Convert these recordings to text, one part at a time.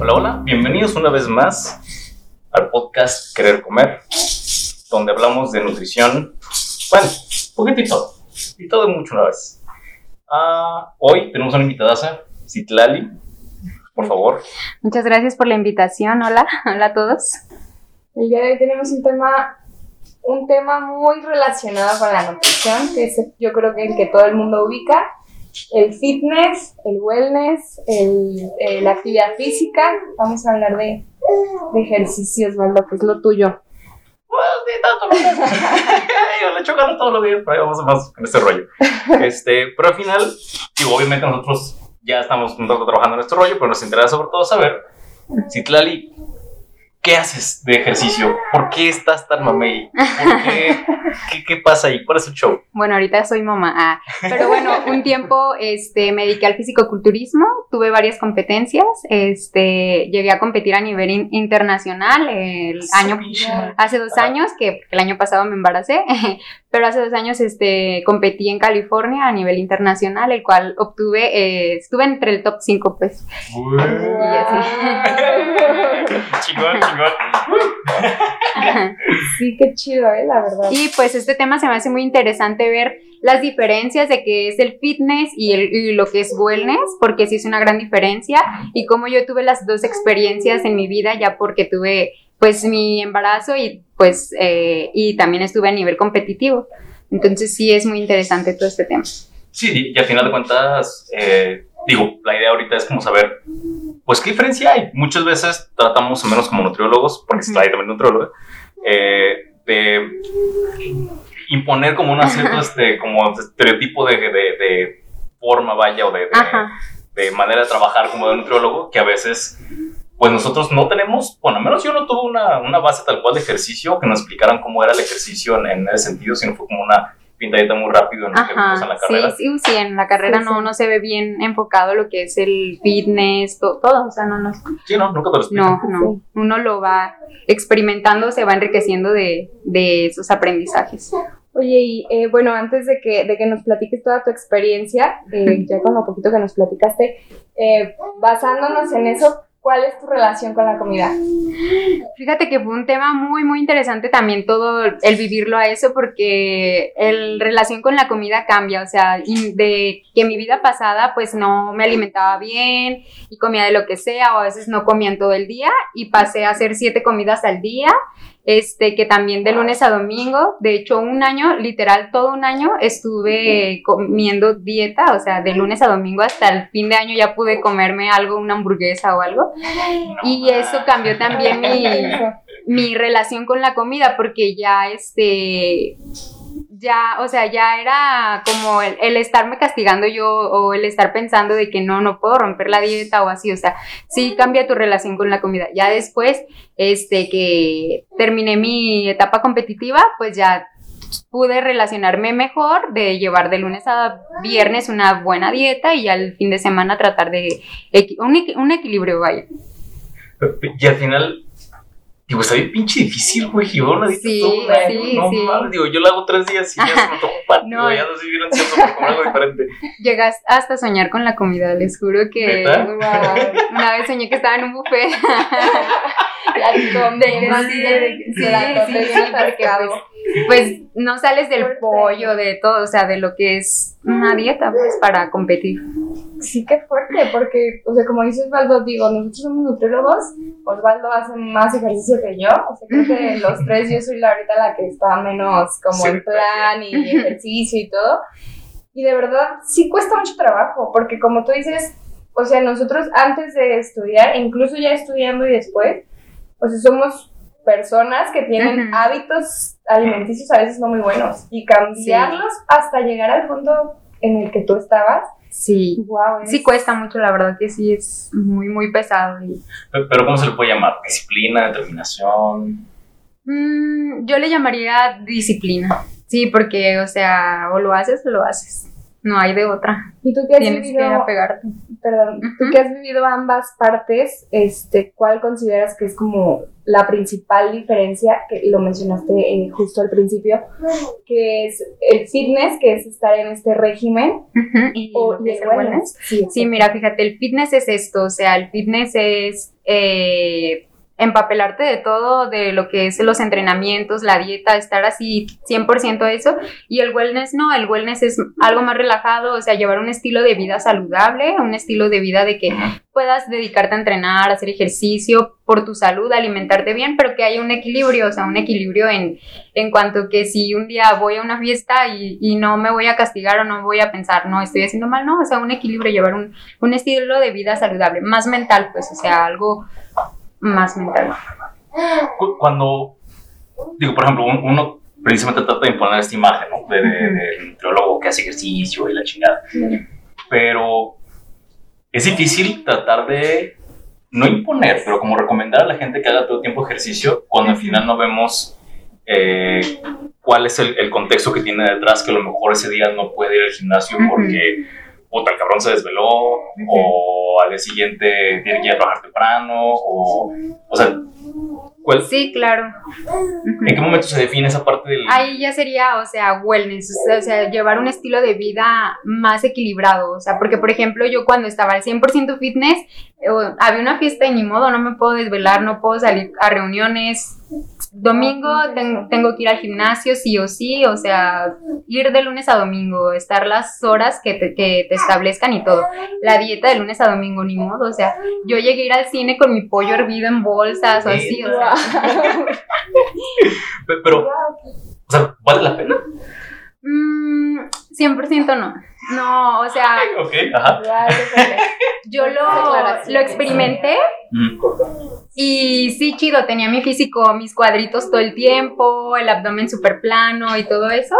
Hola, hola, bienvenidos una vez más al podcast Querer Comer, donde hablamos de nutrición, bueno, un poquitito, y todo mucho una vez. Ah, hoy tenemos una invitada, Citlali, por favor. Muchas gracias por la invitación, hola, hola a todos. El día de hoy tenemos un tema, un tema muy relacionado con la nutrición, que es yo creo que el que todo el mundo ubica, el fitness, el wellness, el, eh, la actividad física. Vamos a hablar de, de ejercicios, ¿verdad? Que es lo tuyo. Pues ni tanto. le chocan todos los días, pero ahí vamos más con este rollo. Este, pero al final, digo, obviamente nosotros ya estamos trabajando en este rollo, pero nos interesa sobre todo saber si Tlali ¿Qué haces de ejercicio? ¿Por qué estás tan mamey? ¿Por qué? ¿Qué, pasa ahí? ¿Cuál es el show? Bueno, ahorita soy mamá. Ah, pero bueno, un tiempo este, me dediqué al fisicoculturismo, tuve varias competencias, este, llegué a competir a nivel internacional el año, hace dos años, que el año pasado me embaracé, pero hace dos años este, competí en California a nivel internacional, el cual obtuve, eh, estuve entre el top 5, pues. Y así. chingón, chingón. sí, qué chido, ¿eh? La verdad. Y pues este tema se me hace muy interesante ver las diferencias de qué es el fitness y, el, y lo que es wellness, porque sí es una gran diferencia, y como yo tuve las dos experiencias en mi vida, ya porque tuve pues mi embarazo y pues eh, y también estuve a nivel competitivo. Entonces sí es muy interesante todo este tema. Sí, y al final de cuentas, eh, digo, la idea ahorita es como saber, pues qué diferencia hay. Muchas veces tratamos, o menos como nutriólogos, porque está ahí también nutriólogo, eh, de imponer como un cierto este, como estereotipo de, de, de, forma, vaya, o de, de, manera de trabajar como de nutriólogo, que a veces pues nosotros no tenemos, bueno, al menos yo no tuve una, una, base tal cual de ejercicio que nos explicaran cómo era el ejercicio en, en ese sentido, sino fue como una pintadita muy rápido en, Ajá, en la carrera. Sí, sí, sí, en la carrera no, no se ve bien enfocado lo que es el fitness, todo, o sea, no, no. Sí, no, nunca te lo explico. No, no, uno lo va experimentando, se va enriqueciendo de, de esos aprendizajes. Oye, y eh, bueno, antes de que, de que nos platiques toda tu experiencia, eh, ya con lo poquito que nos platicaste, eh, basándonos en eso, ¿Cuál es tu relación con la comida? Fíjate que fue un tema muy, muy interesante también todo el vivirlo a eso porque el relación con la comida cambia, o sea, de que mi vida pasada pues no me alimentaba bien y comía de lo que sea o a veces no comían todo el día y pasé a hacer siete comidas al día este, que también de lunes a domingo, de hecho un año, literal todo un año estuve comiendo dieta, o sea, de lunes a domingo hasta el fin de año ya pude comerme algo, una hamburguesa o algo, y eso cambió también mi, mi relación con la comida, porque ya, este, ya, o sea, ya era como el, estarme castigando yo o el estar pensando de que no, no puedo romper la dieta o así, o sea, sí cambia tu relación con la comida. Ya después, este, que terminé mi etapa competitiva, pues ya pude relacionarme mejor, de llevar de lunes a viernes una buena dieta y al fin de semana tratar de un, un equilibrio, vaya. Y al final, Digo, está bien pinche difícil, güey. Dieta sí, todo un año. Sí, no sí. mames, digo, yo la hago tres días y ya se me tocó pan. No. ya no sé bien ansioso por comer algo diferente. Llegas hasta a soñar con la comida, les juro que. Una vez soñé que estaba en un buffet. la comida, sí, sí, sí, pues, pues no sales del pollo, de todo, o sea, de lo que es una dieta, pues, para competir. Sí, qué fuerte, porque, o sea, como dices Osvaldo, digo, nosotros somos nutriólogos, Osvaldo hace más ejercicio que yo, o sea, creo que los tres yo soy la ahorita la que está menos como en plan y ejercicio y todo, y de verdad sí cuesta mucho trabajo, porque como tú dices, o sea, nosotros antes de estudiar, incluso ya estudiando y después, o sea, somos personas que tienen hábitos alimenticios a veces no muy buenos y cambiarlos hasta llegar al punto en el que tú estabas. Sí, wow, sí cuesta mucho, la verdad que sí es muy, muy pesado. Pero, ¿cómo se le puede llamar? ¿Disciplina, determinación? Mm, yo le llamaría disciplina, sí, porque, o sea, o lo haces o lo haces. No hay de otra. ¿Y tú qué has Tienes vivido? que apegarte. Perdón, tú Ujú. que has vivido ambas partes, este, ¿cuál consideras que es como la principal diferencia, que lo mencionaste eh, justo al principio, que es el fitness, que es estar en este régimen, Y o y el es el wellness. Sí, mira, fíjate, el fitness es esto, o sea, el fitness es eh, empapelarte de todo, de lo que es los entrenamientos, la dieta, estar así 100% eso, y el wellness no, el wellness es algo más relajado, o sea, llevar un estilo de vida saludable, un estilo de vida de que puedas dedicarte a entrenar, hacer ejercicio por tu salud, alimentarte bien, pero que haya un equilibrio, o sea, un equilibrio en, en cuanto que si un día voy a una fiesta y, no me voy a castigar o no voy a pensar, no, estoy haciendo mal, no, o sea, un equilibrio, llevar un, un estilo de vida saludable, más mental, pues, o sea, algo más mental. Cu- Cuando, digo, por ejemplo, un- uno precisamente trata de imponer esta imagen, ¿no? De, del nutriólogo que hace ejercicio y la chingada. Pero es difícil tratar de no imponer, pero como recomendar a la gente que haga todo el tiempo ejercicio cuando al final no vemos eh, cuál es el, el contexto que tiene detrás, que a lo mejor ese día no puede ir al gimnasio porque puta, el cabrón se desveló o al día siguiente tiene que ir a trabajar temprano o, o sea, ¿cuál- Sí, claro. ¿en qué momento se define esa parte del... Ahí ya sería, o sea, wellness, o sea, llevar un estilo de vida más equilibrado, o sea, porque por ejemplo yo cuando estaba al 100% fitness, eh, había una fiesta y ni modo, no me puedo desvelar, no puedo salir a reuniones, domingo ten- tengo que ir al gimnasio sí o sí, o sea, ir de lunes a domingo, estar las horas que te, que te establezcan y todo, la dieta de lunes a domingo, ni modo, o sea, yo llegué a ir al cine con mi pollo hervido en bolsas o así, o sea, Pe- Pero, o sea, ¿vale la pena? Mm, 100% no. No, o sea, Ok, ajá. Yo lo, lo experimenté Mm. y sí, chido, tenía mi físico, mis cuadritos todo el tiempo, el abdomen súper plano y todo eso.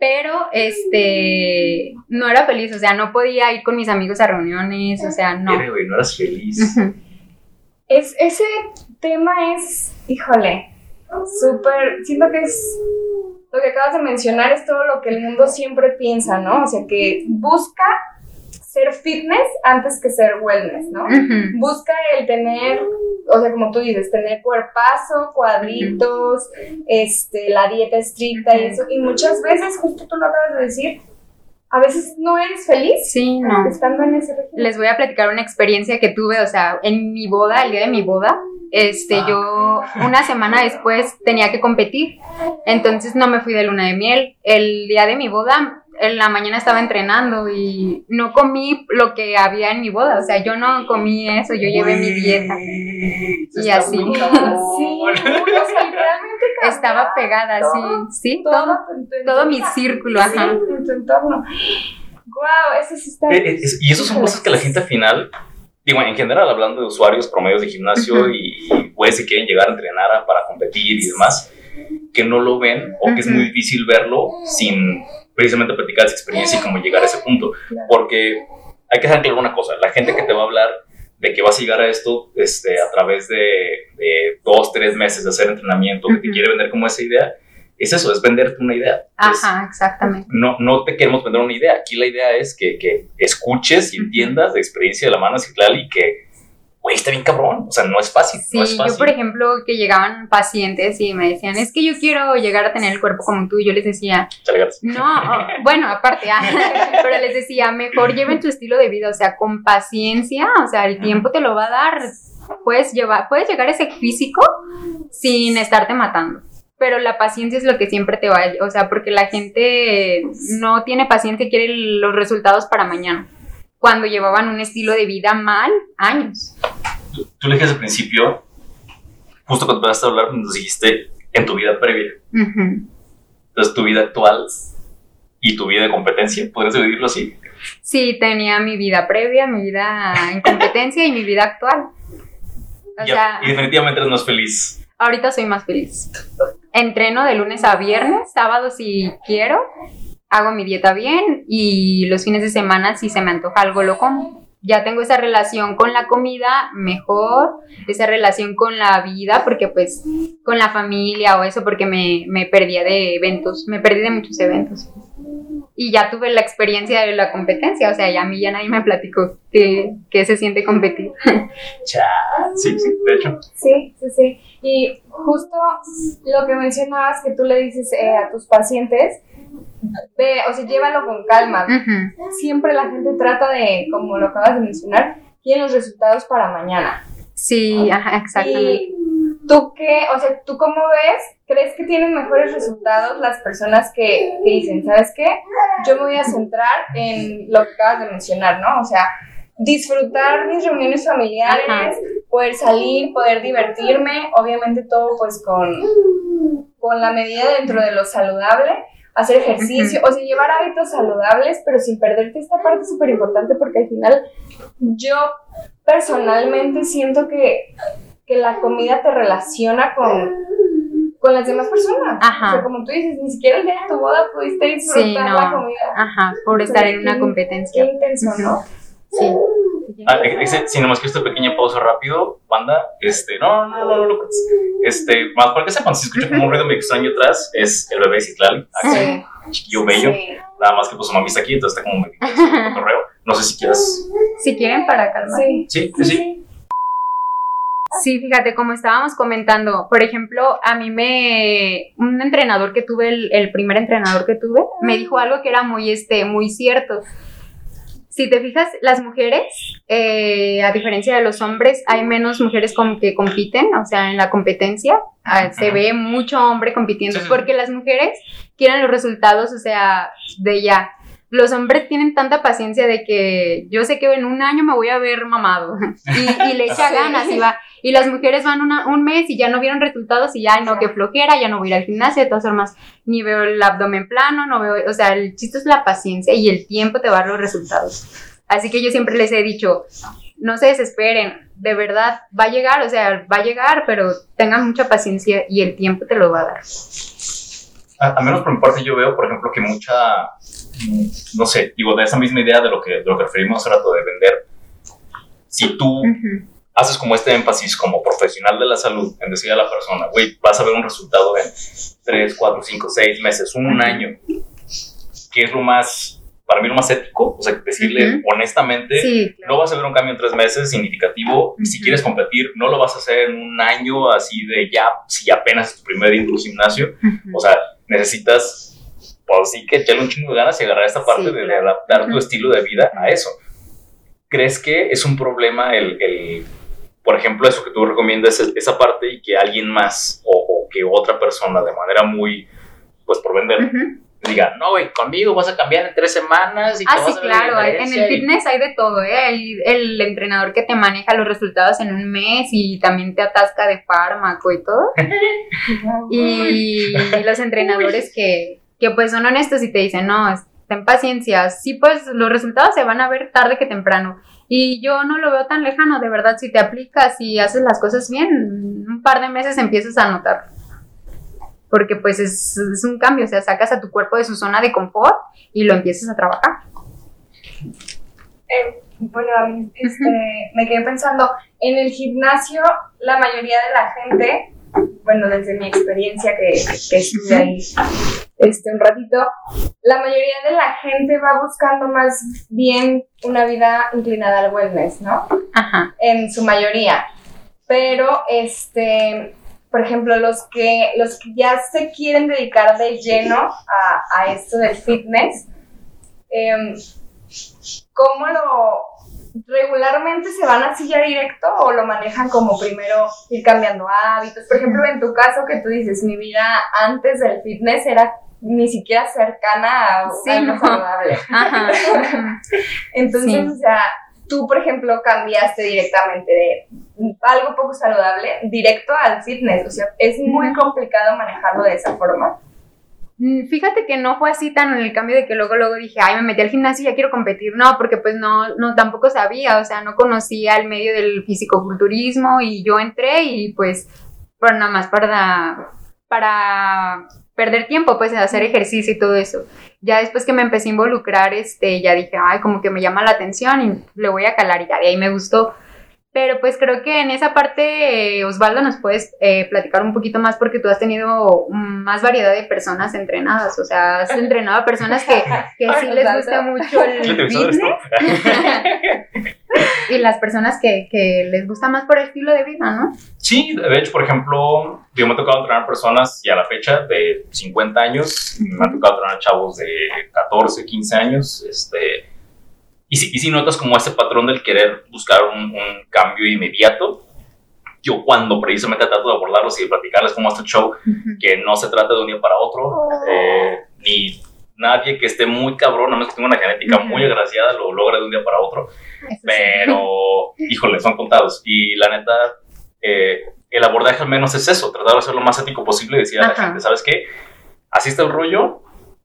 Pero, este, no era feliz, o sea, no podía ir con mis amigos a reuniones, o sea, no. Güey, no eras feliz. Es, ese tema es, híjole, súper, siento que es, lo que acabas de mencionar es todo lo que el mundo siempre piensa, ¿no? O sea, que busca ser fitness antes que ser wellness, ¿no? Busca el tener, o sea, como tú dices, tener cuerpazo, cuadritos, este, la dieta estricta y eso. Y muchas veces, justo tú lo acabas de decir, a veces no eres feliz Sí, no. estando en ese régimen. Les voy a platicar una experiencia que tuve, o sea, en mi boda, el día de mi boda, este, yo una semana después tenía que competir, entonces no me fui de luna de miel. El día de mi boda, en la mañana estaba entrenando y no comí lo que había en mi boda, o sea, yo no comí eso, yo llevé mi dieta. Y así. Sí, uy, o sea, literalmente Estaba pegada, sí, todo, sí, todo, todo, todo mi entorno. círculo, Sí, ajá. en tu entorno. Wow, eso sí está. Eh, es- y eso son cosas que la gente al final, digo, en general, hablando de usuarios promedios de gimnasio y, y güeyes que quieren llegar a entrenar a- para competir y demás, que no lo ven o que es muy difícil verlo sin precisamente platicar esa experiencia y cómo llegar a ese punto. Porque hay que dejar claro una cosa, la gente que te va a hablar de que vas a llegar a esto este, a través de, de dos, tres meses de hacer entrenamiento, que te Ujú. quiere vender como esa idea, es eso, es venderte una idea. Es- Ajá, exactamente. no, no te queremos vender una idea. Aquí la idea es que, que escuches y entiendas la experiencia de la mano ciclal y que, güey, está bien cabrón. O sea, no es fácil. Sí, no es fácil. yo por ejemplo que llegaban pacientes y me decían, es que yo quiero llegar a tener el cuerpo como tú, y yo les decía, no, oh, bueno, aparte, ah, pero les decía, mejor lleven tu estilo de vida, o sea, con paciencia, o sea, el tiempo te lo va a dar, puedes, llevar, puedes llegar a ese físico sin estarte matando. Pero la paciencia es lo que siempre te va, a- o sea, porque la gente no tiene paciencia, quiere los resultados para mañana. Cuando llevaban un estilo de vida mal, años. Tú, tú le dijiste al principio, justo cuando empezaste a hablar, nos dijiste en tu vida previa. Entonces, tu vida actual y tu vida de competencia, ¿podrías dividirlo así? Sí, tenía mi vida previa, mi vida en competencia y mi vida actual. O sea, y definitivamente eres más feliz. ahorita soy más feliz. Entreno de lunes a viernes, sábado si quiero, hago mi dieta bien y los fines de semana si se me antoja algo lo como. Ya tengo esa relación con la comida mejor, esa relación con la vida, porque pues con la familia o eso, porque me, me perdía de eventos, me perdí de muchos eventos. y ya tuve la experiencia de la competencia, o sea, ya a mí ya nadie me platicó que, que se siente competir. Cha, sí, sí, de hecho. Sí, sí, sí. Y justo lo que mencionabas que tú le dices eh, a tus pacientes, ve, o sea, llévalo con calma. Siempre la gente trata de, como lo acabas de mencionar, quieren los resultados para mañana. Sí, ajá, exactamente. Y tú qué, o sea, tú cómo ves, crees que tienen mejores resultados las personas que, que dicen, ¿sabes qué? Yo me voy a centrar en lo que acabas de mencionar, ¿no? O sea, disfrutar mis reuniones familiares, Ajá. poder salir, poder divertirme, obviamente todo pues con, con la medida dentro de lo saludable, hacer ejercicio, o sea, llevar hábitos saludables, pero sin perderte esta parte súper importante porque al final yo personalmente siento que, que la comida te relaciona con, con las demás personas. Ajá. O sea, como tú dices, ni siquiera el día de tu boda pudiste disfrutar Sí, no. la comida. Aja, por estar en una competencia. Qué intenso, ¿no? Sí. Ah, ese, si nomás quiero esta pequeña pausa rápido, banda, este, no, no, no, no, no, este, más para que sepan, si escucho como un ruido medio extraño atrás, es el bebé Citlali, Sí. chiquillo bello, Sí. nada más que pues su mami está aquí, entonces está como medio cotorreo, no sé si quieras, Si quieren, para calmar. Sí. sí, sí, sí, Sí, fíjate, como estábamos comentando, por ejemplo, a mí me, un entrenador que tuve, el, el primer entrenador que tuve, me dijo algo que era muy, este, muy cierto. Si te fijas, las mujeres, eh, a diferencia de los hombres, hay menos mujeres con, que compiten, o sea, en la competencia ah, se ve mucho hombre compitiendo, Sí, sí, sí. porque las mujeres quieren los resultados, o sea, de ya. Los hombres tienen tanta paciencia de que yo sé que en un año me voy a ver mamado y, y le echa Sí. ganas y va. Y las mujeres van una- un mes y ya no vieron resultados y ya, no, que flojera, ya no voy a ir al gimnasio, de todas formas, ni veo el abdomen plano, no veo, o sea, el chiste es la paciencia y el tiempo te va a dar los resultados. Así que yo siempre les he dicho, no se desesperen, de verdad, va a llegar, o sea, va a llegar, pero tengan mucha paciencia y el tiempo te lo va a dar. a, a menos por mi parte yo veo, por ejemplo, que mucha, no sé, digo, de esa misma idea de lo que, de lo que referimos hace rato de vender, si tú haces como este énfasis como profesional de la salud en decir a la persona, güey, vas a ver un resultado en 3, 4, 5, 6 meses, un, año, que es lo más, para mí lo más ético, o sea, decirle Ujú. honestamente, Sí, claro. no vas a ver un cambio en tres meses significativo, si quieres competir, no lo vas a hacer en un año así de ya, si apenas es tu primer día en tu gimnasio, o sea, necesitas, pues sí que echarle un chingo de ganas y agarrar esta parte Sí, de, claro. adaptar tu estilo de vida a eso. ¿Crees que es un problema el, el, por ejemplo, eso que tú recomiendas, es- esa parte y que alguien más o, o que otra persona de manera muy, pues por vender, Ujú. diga, no, güey, conmigo vas a cambiar en tres semanas y Ah, sí, claro. En el y- fitness hay de todo, ¿eh? Hay el entrenador que te maneja los resultados en un mes y también te atasca de fármaco y todo. Y los entrenadores que, que pues son honestos y te dicen, no, ten paciencia. Sí, pues los resultados se van a ver tarde que temprano. Y yo no lo veo tan lejano, de verdad, si te aplicas y haces las cosas bien, un par de meses empiezas a notar. Porque pues es, es un cambio, o sea, sacas a tu cuerpo de su zona de confort y lo empiezas a trabajar. Eh, bueno, a mí este, me quedé pensando, en el gimnasio la mayoría de la gente, bueno, desde mi experiencia que, que estuve ahí este, un ratito, la mayoría de la gente va buscando más bien una vida inclinada al wellness, ¿no? Ajá. en su mayoría. Pero, este, por ejemplo, los que, los que ya se quieren dedicar de lleno a, a esto del fitness, em, ¿cómo lo regularmente se van así ya directo o lo manejan como primero ir cambiando hábitos? Por ejemplo, en tu caso que tú dices, mi vida antes del fitness era ni siquiera cercana a Sí, algo no. saludable. Ajá. Entonces, Sí. o sea, tú, por ejemplo, cambiaste directamente de algo poco saludable directo al fitness. O sea, es muy complicado manejarlo de esa forma. Mm, Fíjate que no fue así tan en el cambio de que luego luego dije, ay, me metí al gimnasio y ya quiero competir. No, porque pues no, no tampoco sabía, o sea, no conocía el medio del fisicoculturismo y yo entré y pues, por nada más para, para perder tiempo, pues, en hacer ejercicio y todo eso. Ya después que me empecé a involucrar, este, ya dije, ay, como que me llama la atención y le voy a calar y ya de ahí me gustó. Pero pues creo que en esa parte, eh, Osvaldo, nos puedes eh, platicar un poquito más porque tú has tenido más variedad de personas entrenadas. O sea, has entrenado a personas que, que sí les gusta mucho el fitness. y las personas que, que, les gusta más por el estilo de vida, ¿no? Sí, de hecho, por ejemplo, yo me ha tocado entrenar personas y a la fecha de 50 años, me ha tocado entrenar chavos de 14, 15 años, este y si, y si notas como ese patrón del querer buscar un, un, cambio inmediato, yo cuando precisamente trato de abordarlos y de platicarles como este show, que no se trata de un día para otro, eh, ni nadie que esté muy cabrón, no menos que tenga una genética muy agraciada, lo logra de un día para otro, pero, híjole, son contados. Y la neta, eh, el abordaje al menos es eso, tratar de ser lo más ético posible y decir a la gente, ¿sabes qué? Así está el rollo,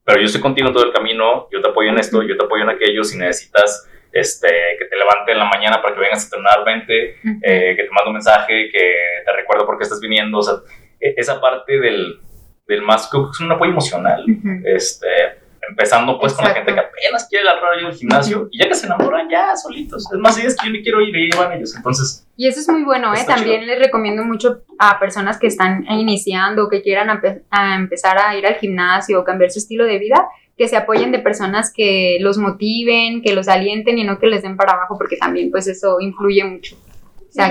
pero yo estoy contigo en todo el camino, yo te apoyo en esto, yo te apoyo en aquello, si necesitas este, que te levante en la mañana para que vengas a entrenar, vente, eh, que te mando un mensaje, que te recuerdo por qué estás viniendo, o sea, e-, esa parte del, del más, es un apoyo emocional, este, empezando pues con la gente que apenas quiere agarrar el gimnasio y ya que se enamoran ya solitos, es más, es que yo ni quiero ir y van ellos, entonces... Y eso es muy bueno, ¿eh? También les recomiendo mucho a personas que están iniciando o que quieran a empezar a ir al gimnasio o cambiar su estilo de vida, que se apoyen de personas que los motiven, que los alienten y no que les den para abajo, porque también pues eso influye mucho. O sea,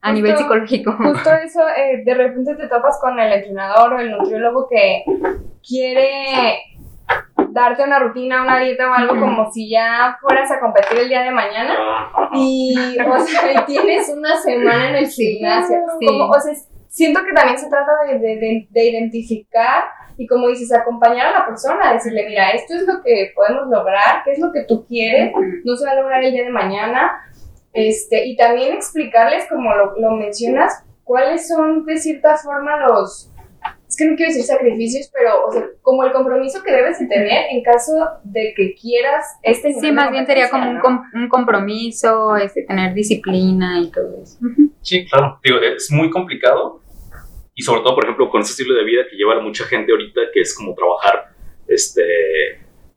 a nivel psicológico. Justo eso, eh, de repente te topas con el entrenador o el nutriólogo que quiere darte una rutina, una dieta o algo como si ya fueras a competir el día de mañana. Y, o sea, tienes una semana en el gimnasio. Como, o sea, siento que también se trata de, de, de, identificar y como dices, acompañar a la persona, decirle, mira, esto es lo que podemos lograr, qué es lo que tú quieres, no se va a lograr el día de mañana, este, y también explicarles, como lo, lo mencionas, cuáles son de cierta forma los, que no quiero decir sacrificios, pero o sea, como el compromiso que debes de tener en caso de que quieras este Sí, más bien sería como un, un, compromiso, este, tener disciplina y todo eso. Sí, claro. Digo, es muy complicado y sobre todo, por ejemplo, con ese estilo de vida que lleva a mucha gente ahorita, que es como trabajar este,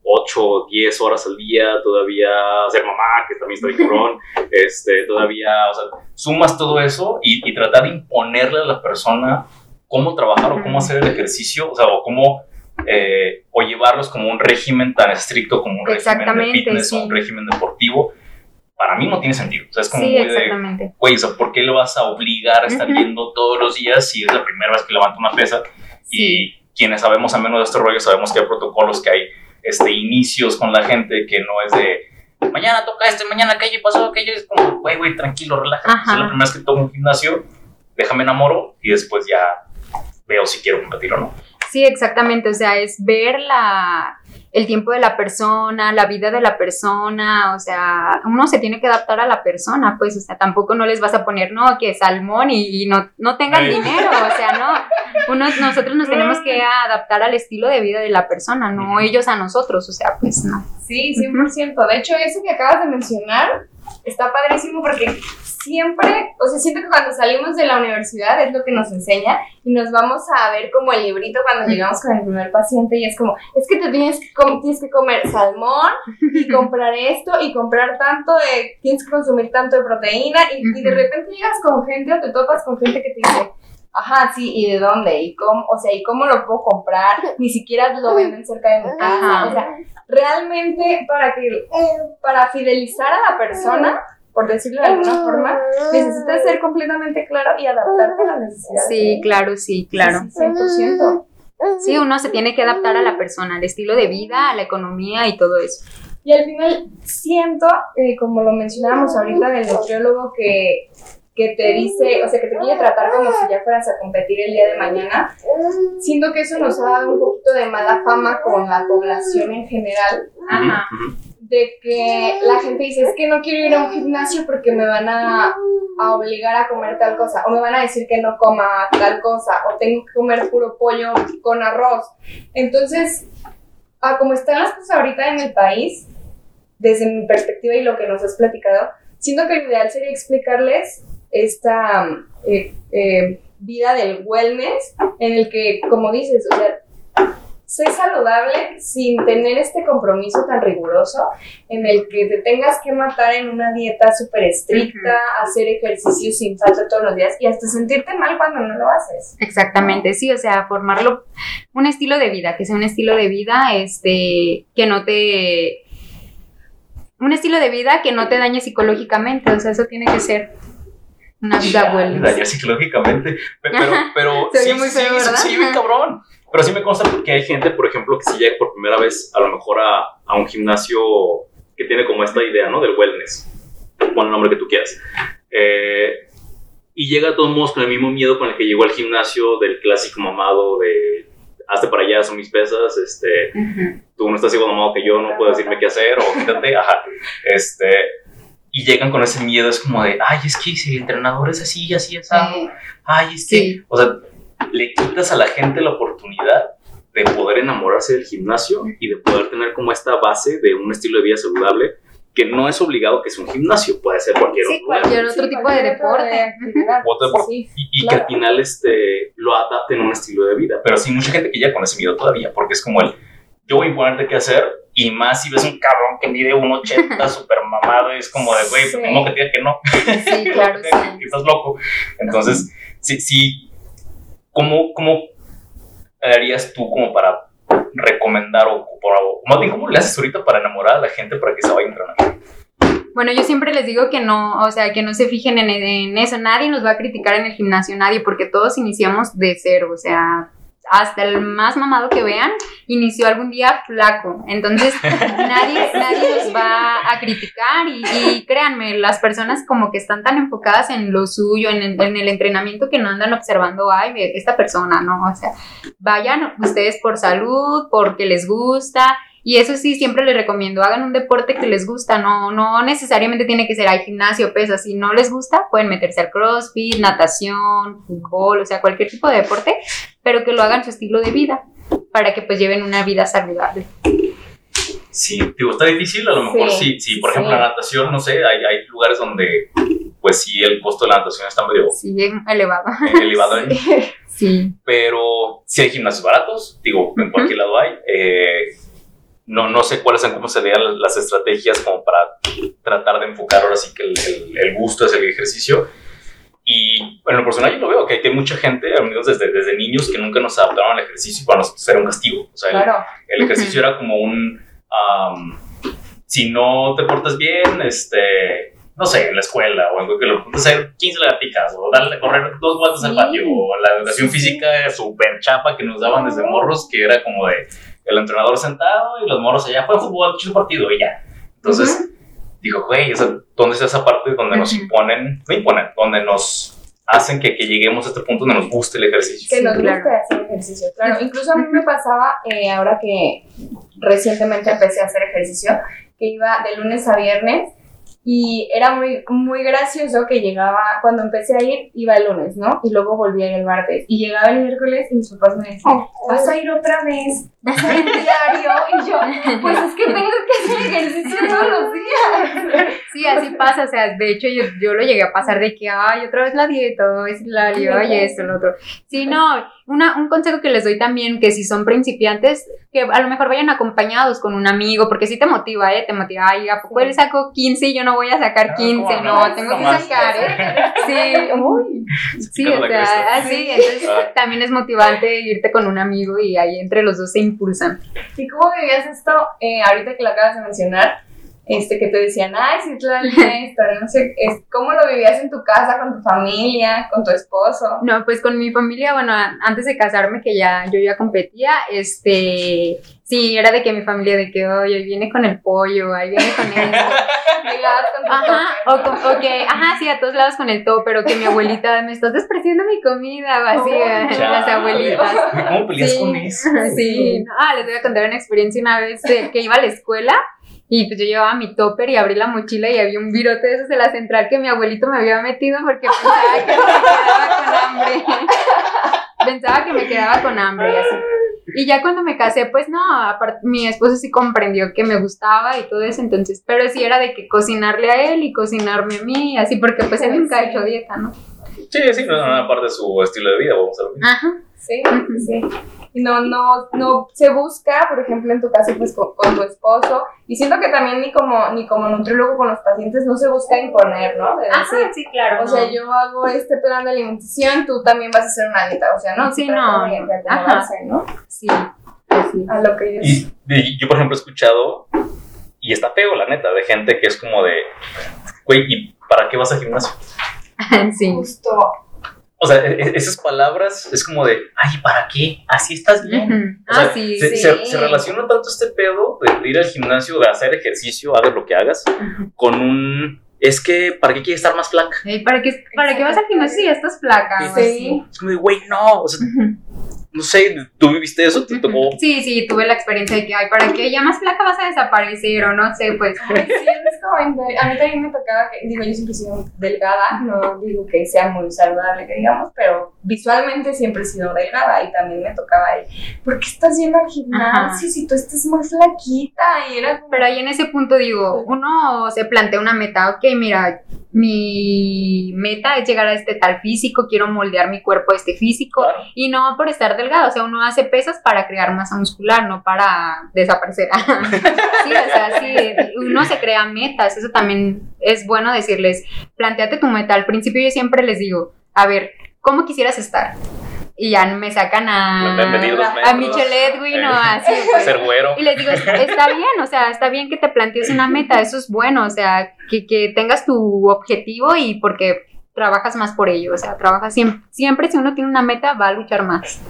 8, 10 horas al día, todavía ser mamá, que también está bien este, todavía, o sea, sumas todo eso y, y tratar de imponerle a la persona cómo trabajar o cómo hacer el ejercicio, o sea, o cómo, eh, o llevarlos como un régimen tan estricto como un régimen de fitness o un régimen deportivo, para mí no tiene sentido. O sea, es como muy de, güey, o sea, ¿por qué lo vas a obligar a estar yendo todos los días si es la primera vez que levanta una pesa? Y quienes sabemos al menos de este rollo, sabemos que hay protocolos, que hay este, inicios con la gente, que no es de, mañana toca este, mañana aquello y pasó aquello, es como, güey, güey, tranquilo, relájate. Es la primera vez que tomo un gimnasio, déjame enamoro y después ya veo si quiero competir o no. Sí, exactamente, o sea, es ver la, el tiempo de la persona, la vida de la persona, o sea, uno se tiene que adaptar a la persona, pues, o sea, tampoco no les vas a poner, no, que salmón y, no, no tengan dinero, o sea, no, uno, nosotros nos tenemos que adaptar al estilo de vida de la persona, no ellos a nosotros, o sea, pues no. Sí, 100%, de hecho, eso que acabas de mencionar está padrísimo porque siempre, o sea, siento que cuando salimos de la universidad es lo que nos enseña y nos vamos a ver como el librito cuando llegamos con el primer paciente y es como, es que te tienes que, tienes que comer salmón y comprar esto y comprar tanto de, tienes que consumir tanto de proteína y, de repente llegas con gente o te topas con gente que te dice, Ajá, sí, ¿y de dónde? ¿Y cómo? O sea, ¿y cómo lo puedo comprar? Ni siquiera lo venden cerca de mi casa. O sea, realmente para que, para fidelizar a la persona, por decirlo de alguna forma, necesitas ser completamente claro y adaptarte a las necesidades. Sí, claro, sí, claro. 100%. Sí, uno se tiene que adaptar a la persona, al estilo de vida, a la economía y todo eso. Y al final siento, eh, como lo mencionábamos ahorita del nutriólogo, que, que te dice, o sea, que te quiere tratar como si ya fueras a competir el día de mañana, siento que eso nos ha dado un poquito de mala fama con la población en general. Ajá de que la gente dice, es que no quiero ir a un gimnasio porque me van a, obligar a comer tal cosa, o me van a decir que no coma tal cosa, o tengo que comer puro pollo con arroz. Entonces, a como están las cosas ahorita en el país, desde mi perspectiva y lo que nos has platicado, siento que lo ideal sería explicarles esta eh, eh, vida del wellness en el que, como dices, o sea, sé saludable sin tener este compromiso tan riguroso en el que te tengas que matar en una dieta súper estricta, hacer ejercicio sin falta todos los días y hasta sentirte mal cuando no lo haces. Exactamente, sí, o sea, formarlo un estilo de vida, que sea un estilo de vida este que no te un estilo de vida que no te dañe psicológicamente, o sea, eso tiene que ser una vida buena. Dañar psicológicamente, pero, pero sí, muy sí, feo, sí, ¿verdad? sí, bien cabrón. Pero sí me consta que hay gente, por ejemplo, que si llega por primera vez a lo mejor a, a un gimnasio que tiene como esta idea, ¿no? Del wellness, pon el nombre que tú quieras. Eh, y llega de todos modos con el mismo miedo con el que llegó al gimnasio del clásico mamado de hazte para allá, son mis pesas, este, Ujú. tú no estás igual mamado que yo, no puedes decirme qué hacer, o quítate, ajá. Este, y llegan con ese miedo, es como de, ay, es que si el entrenador es así, así, así, Sí. ay, es que, Sí. o sea, le quitas a la gente la oportunidad de poder enamorarse del gimnasio y de poder tener como esta base de un estilo de vida saludable que no es obligado que sea un gimnasio, puede ser cualquier Sí, otro cualquier otro Sí, tipo de deporte. otro deporte. Sí, y, y que claro. al final este, lo adapten a un estilo de vida. Pero sí, mucha gente que ya con ese miedo todavía, porque es como el, yo voy a imponerte qué hacer, y más si ves un cabrón que mide 1,80 súper mamado, y es como de, güey, Sí. pues como que te diga que no, Sí, claro, que, sí. estás loco. Entonces, sí, sí, ¿cómo, cómo harías tú como para recomendar o, o más bien, cómo le haces ahorita para enamorar a la gente para que se vaya a entrenar? Bueno, yo siempre les digo que no, o sea, que no se fijen en, en eso. Nadie nos va a criticar en el gimnasio, nadie, porque todos iniciamos de cero, o sea, hasta el más mamado que vean inició algún día flaco. Entonces, nadie, nadie nos va a criticar y, y créanme, las personas como que están tan enfocadas en lo suyo, en, el- en el entrenamiento, que no andan observando, ay, esta persona, ¿no? O sea, vayan ustedes por salud, porque les gusta. Y eso sí, siempre les recomiendo, hagan un deporte que les gusta, no, no necesariamente tiene que ser al gimnasio, pesas, si no les gusta, pueden meterse al crossfit, natación, fútbol, o sea, cualquier tipo de deporte, pero que lo hagan su estilo de vida, para que pues lleven una vida saludable. Sí, digo, está difícil, a lo mejor sí, Sí, sí, por ejemplo, sí. la natación, no sé, hay, hay lugares donde, pues sí, el costo de la natación está medio Sí, elevado. eh, elevado, ¿eh? Sí. pero sí hay gimnasios baratos, digo, en cualquier lado hay. eh, no, no sé cuáles son, cómo serían las estrategias como para tratar de enfocar ahora sí que el, el- el gusto es el ejercicio. Y en lo personal yo lo veo, que hay mucha gente, amigos, desde, desde niños que nunca nos adaptaron al ejercicio para nosotros era un castigo. O sea, el- Claro. el ejercicio era como un, am, si no te portas bien, este, no sé, en la escuela o en cualquier lugar, puedes hacer 15 lagartijas o darle a correr dos vueltas al patio o la educación física súper chapa que nos daban desde morros, que era como de el entrenador sentado y los morros allá, fue fútbol, chido partido y ya. Entonces, digo, güey, ¿dónde está esa parte donde nos imponen, no imponen, donde nos hacen que, que lleguemos a este punto donde nos guste el ejercicio? Que nos guste hacer ejercicio. Claro, incluso a mí me pasaba, eh, ahora que recientemente empecé a hacer ejercicio, que iba de lunes a viernes y era muy, muy gracioso que llegaba, cuando empecé a ir, iba el lunes, ¿no? Y luego volvía el martes. Y llegaba el miércoles y mis papás me decían, ¿vas a ir otra vez? ¿Vas a ir diario? Y yo, pues es que tengo que hacer ejercicio todos los días. Sí, así pasa, o sea, de hecho yo, yo lo llegué a pasar de que, ay, otra vez la dieta, es la ay, esto, lo otro. Sí, no, una, un consejo que les doy también, que si son principiantes, que a lo mejor vayan acompañados con un amigo, porque sí te motiva, ¿eh? Te motiva, ay, ¿a poco él sacó 15 y yo no voy a sacar No, 15? ¿cómo No, no? tengo que sacar, ¿eh? Sí, uy. Sí, o sea, así, entonces Ah. también es motivante irte con un amigo y ahí entre los dos se impulsan. ¿Y cómo vivías esto eh, ahorita que lo acabas de mencionar? Este, que te decían, ay, sí, claro, esto, no sé, es, ¿cómo lo vivías en tu casa, con tu familia, con tu esposo? No, pues con mi familia, bueno, antes de casarme, que ya yo ya competía, este, sí, era de que mi familia, de que, oye, ahí viene con el pollo, ahí viene con. Llegabas con Ajá, o, con- o que, ajá, sí, a todos lados con el todo, pero que mi abuelita, me estás despreciando mi comida, así, Oh, las abuelitas. ¿Cómo peleas Sí, con eso? sí. No, ah, les voy a contar una experiencia una vez de que iba a la escuela y pues yo llevaba mi topper y abrí la mochila y había un virote de esos de la central que mi abuelito me había metido porque pensaba que me quedaba con hambre. pensaba que me quedaba con hambre y así. Y ya cuando me casé, pues no, aparte, mi esposo sí comprendió que me gustaba y todo eso, entonces, pero sí era de que cocinarle a él y cocinarme a mí, y así, porque pues él nunca ha hecho dieta, ¿no? Sí, sí, no es una parte de su estilo de vida, vamos a ver. Ajá, Sí, sí. Y no, no, no se busca, por ejemplo, en tu caso, pues con, con, tu esposo. Y siento que también ni como, ni como nutriólogo con los pacientes no se busca imponer, ¿no? De Ajá, decir, sí, claro. o sea, yo hago este plan de alimentación, tú también vas a hacer una dieta. O sea, no, Sí, no. de- de Ajá. Sí. A lo que ellos. Y, y yo, por ejemplo, he escuchado, y está feo, la neta, de gente que es como de, güey, ¿y para qué vas al gimnasio? sí. Justo. O sea, e- e- esas palabras es como de, ay, ¿para qué? Así estás bien. O sea, Ah, sí, se, sí. se- se relaciona tanto este pedo de, ir al gimnasio, de hacer ejercicio, hagas lo que hagas, con un, es que, ¿para qué quieres estar más flaca? Ey, ¿Para qué, ¿Para qué vas al gimnasio si ya estás flaca? Sí. Es como de, güey, no, o sea. No sé, ¿tú viviste eso? ¿Te tocó? Sí, sí, tuve la experiencia de que, ay, ¿para qué? Ya más flaca vas a desaparecer o no sé, pues. Ay, sí, es como, a mí también me tocaba que, digo, yo siempre he sido delgada, no digo que sea muy saludable, que digamos, pero visualmente siempre he sido delgada y también me tocaba ahí, ¿por qué estás yendo al gimnasio si tú estás muy flaquita? Y era como, Pero ahí en ese punto digo, uno se plantea una meta, ok, mira, mi meta es llegar a este tal físico, quiero moldear mi cuerpo a este físico Claro. y no por estar delgado, o sea, uno hace pesas para crear masa muscular, no para desaparecer. sí, o sea, sí, uno se crea metas, eso también es bueno decirles, planteate tu meta, al principio yo siempre les digo, a ver, ¿cómo quisieras estar? Y ya me sacan a, a Michelle Edwin o eh, así. pues. Ser güero. Y les digo, "Es- está bien, o sea, está bien que te plantees una meta, eso es bueno, o sea, que, que tengas tu objetivo y porque trabajas más por ello, o sea, trabajas siempre, siempre si uno tiene una meta va a luchar más.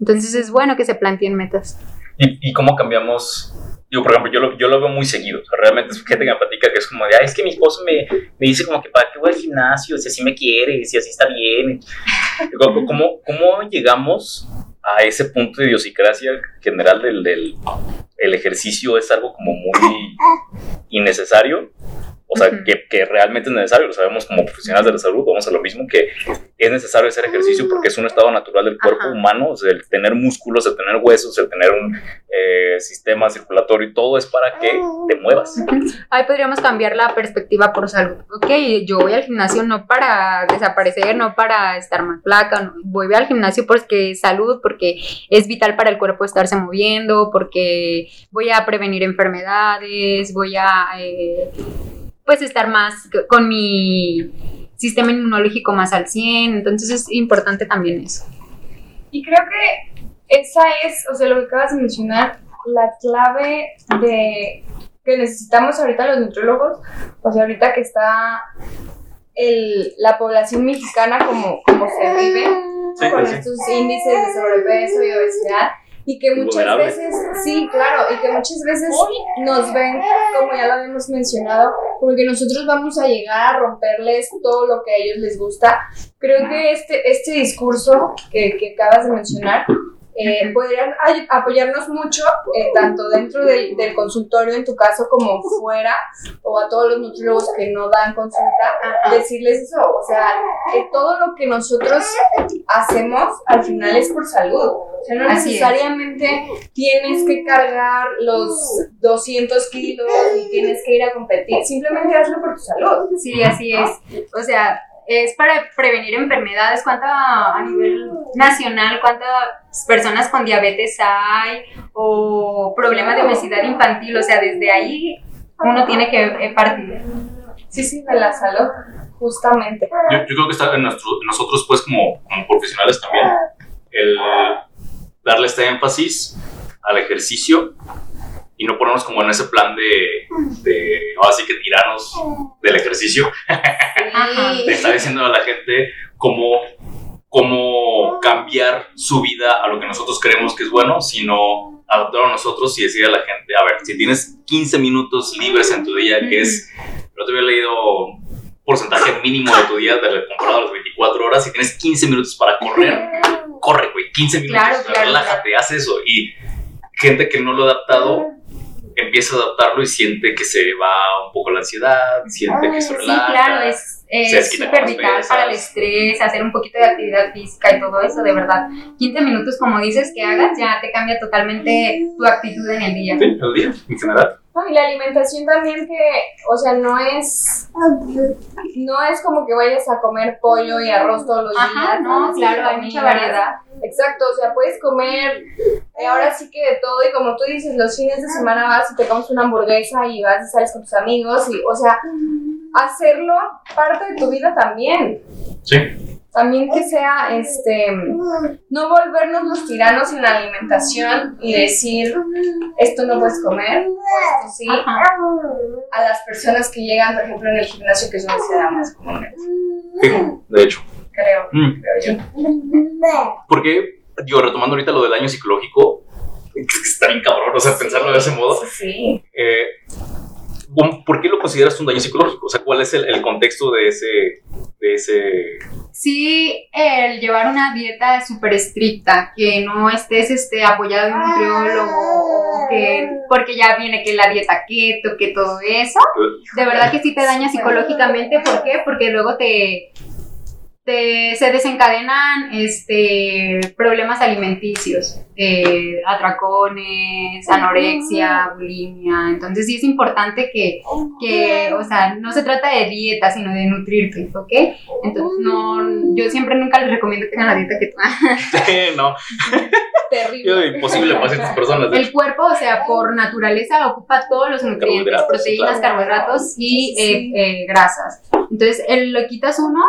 Entonces es bueno que se planteen metas. ¿Y, y cómo cambiamos? Yo, por ejemplo, yo lo, yo lo veo muy seguido. O sea, realmente es gente que me platica que es como de, ay, es que mi esposo me, me dice como que para qué voy al gimnasio, si así me quiere, si así está bien. Digo, ¿Cómo, cómo llegamos a ese punto de idiosincrasia general del, del el ejercicio es algo como muy innecesario? O sea, que, que realmente es necesario, lo sabemos como profesionales de la salud, vamos a lo mismo, que es necesario hacer ejercicio porque es un estado natural del cuerpo Ajá. humano, o sea, el tener músculos, el tener huesos, el tener un eh, sistema circulatorio y todo es para que te muevas. Ahí podríamos cambiar la perspectiva por salud. Ok, yo voy al gimnasio no para desaparecer, no para estar más flaca, no. voy al gimnasio porque es salud, porque es vital para el cuerpo estarse moviendo, porque voy a prevenir enfermedades, voy a eh, pues estar más con mi sistema inmunológico más al 100, entonces es importante también eso. Y creo que esa es, o sea, lo que acabas de mencionar, la clave de que necesitamos ahorita los nutriólogos, o sea, ahorita que está el, la población mexicana como, como se vive, Sí, con sí. estos índices de sobrepeso y obesidad, y que muchas veces, sí, claro, y que muchas veces nos ven, como ya lo habíamos mencionado, como que nosotros vamos a llegar a romperles todo lo que a ellos les gusta. Creo que este, este discurso que, que acabas de mencionar eh, podrían apoyarnos mucho, eh, tanto dentro del, del consultorio, en tu caso, como fuera, o a todos los nutriólogos que no dan consulta, decirles eso, o sea, que todo lo que nosotros hacemos al final es por salud. O sea, no Así es. necesariamente tienes que cargar los 200 kilos y tienes que ir a competir, simplemente hazlo por tu salud. Sí, así es. O sea, es para prevenir enfermedades. ¿Cuánta a nivel nacional, cuántas personas con diabetes hay? O problemas de obesidad infantil. O sea, desde ahí uno tiene que eh, partir. Sí, sí, de la salud, justamente. Yo, yo creo que está en, nuestro- nosotros, pues, como, como profesionales también, el darle este énfasis al ejercicio y no ponernos como en ese plan de, de ahora sí que tirarnos del ejercicio, Ajá. de estar diciendo a la gente cómo, cómo cambiar su vida a lo que nosotros creemos que es bueno, sino adaptarlo a nosotros y decir a la gente, a ver, si tienes 15 minutos libres en tu día, que es, no te había leído porcentaje mínimo de tu día de comparado a las 24 horas, si tienes 15 minutos para correr, corre, güey, 15 minutos, Claro, claro, relájate, haz eso. Y gente que no lo ha adaptado empieza a adaptarlo y siente que se va un poco la ansiedad, siente que se Sí, relaja. claro, es súper vital pesas. para el estrés, hacer un poquito de actividad física y todo eso, de verdad. 15 minutos, como dices, que hagas, ya te cambia totalmente tu actitud en el día. Sí, el día, en general. Ah, No, y la alimentación también que, o sea, no es, no es como que vayas a comer pollo y arroz todos los días. Ajá, no, claro, hay mucha variedad. Exacto, o sea, puedes comer eh, ahora sí que de todo y como tú dices, los fines de semana vas y te comes una hamburguesa y vas y sales con tus amigos y, o sea, hacerlo parte de tu vida también. Sí. También que sea, este, no volvernos los tiranos en la alimentación y decir, esto no puedes comer, esto sí, Ajá. a las personas que llegan, por ejemplo, en el gimnasio, que es donde se da más comúnmente, Fijo, de hecho. creo, Mm. creo yo. Porque, digo, retomando ahorita lo del daño psicológico, que está bien cabrón, o sea, pensarlo de ese modo. Sí, sí. Eh, ¿cómo- ¿Por qué lo consideras un daño psicológico? O sea, ¿cuál es el, el contexto de ese, de ese... Sí, el llevar una dieta súper estricta, que no estés este, apoyado de un nutriólogo, o que, porque ya viene que la dieta keto, que todo eso, de verdad que sí te daña psicológicamente. ¿Por qué? Porque luego te, te se desencadenan este, problemas alimenticios, eh, atracones, anorexia, bulimia. Entonces sí es importante que, que, o sea, no se trata de dieta, sino de nutrirte, ¿ok? Entonces no, yo siempre nunca les recomiendo que hagan la dieta que no, Terrible. imposible para ciertas personas. El cuerpo, o sea, por naturaleza ocupa todos los nutrientes, proteínas, claro. carbohidratos y eh, eh, grasas. Entonces, el, lo quitas uno,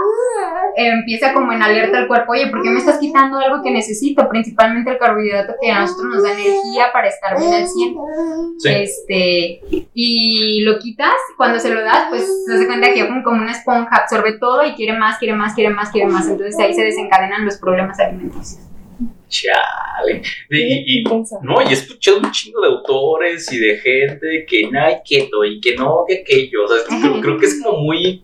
eh, empieza como en alerta el cuerpo, oye, ¿por qué me estás quitando algo que necesito? Principalmente el carbohidrato que a nosotros nos da energía para estar bien al 100. Sí. Este, y lo quitas, cuando se lo das, pues se hace cuenta que como, como una esponja, absorbe todo y quiere más, quiere más, quiere más, quiere más. Entonces ahí se desencadenan los problemas alimenticios. Chale. Y, y- no, y he escuchado un chingo de autores y de gente que no hay keto y que no, que aquello. O sea, creo, creo que es como muy.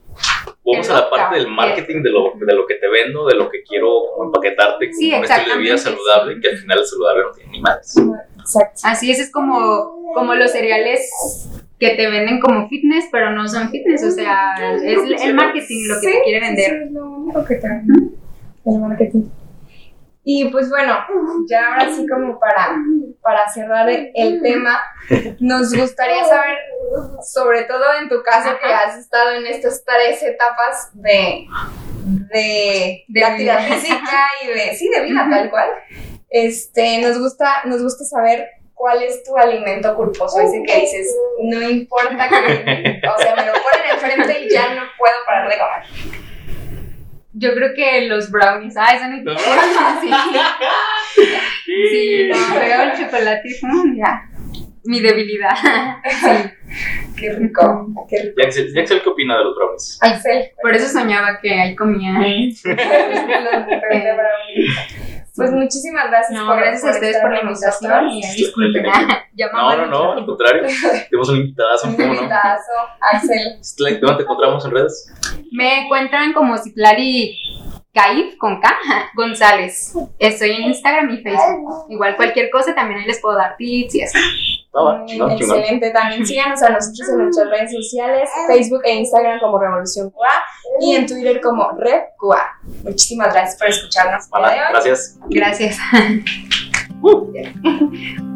Vamos a la parte del marketing de lo, de lo que te vendo, de lo que quiero como empaquetarte como Sí, un estilo de vida saludable, que al final el saludable no tiene ni madres. Exacto. Así es, es como, como los cereales que te venden como fitness, pero no son fitness, o sea, es el marketing lo que te quiere vender. Sí, es lo único que te el marketing. Y pues bueno, ya ahora sí como para, para cerrar el, el tema, nos gustaría saber, sobre todo en tu caso que has estado en estas tres etapas de, de, De actividad vida. física y de, sí, de vida tal cual, este, nos gusta, nos gusta saber cuál es tu alimento culposo, ese que dices, no importa que, o sea, me lo ponen enfrente y ya no puedo parar de comer. Yo creo que los brownies, ay, son ¿Los sí. Sí, no, veo el chocolate y mm, ya, mi debilidad. Sí. Qué rico, qué rico. Yaxel, Yaxel, ¿qué opina de los brownies? Axel. Por eso soñaba que ahí comía. Pues muchísimas gracias. No, por- gracias a ustedes por la invitación y disculpen. No, no, no, al contrario. Tenemos un invitadazo, Un invitazo, Axel. ¿Dónde te encontramos en redes? Me encuentran como Citlari Caif con K González. Estoy en Instagram y Facebook. Igual cualquier cosa también ahí les puedo dar tips y así. Chingón, chingón. Excelente. También síganos a nosotros en nuestras redes sociales, Facebook e Instagram como Revolución QA y en Twitter como Red QA. Muchísimas gracias por escucharnos. Hola, gracias. Gracias. Uh.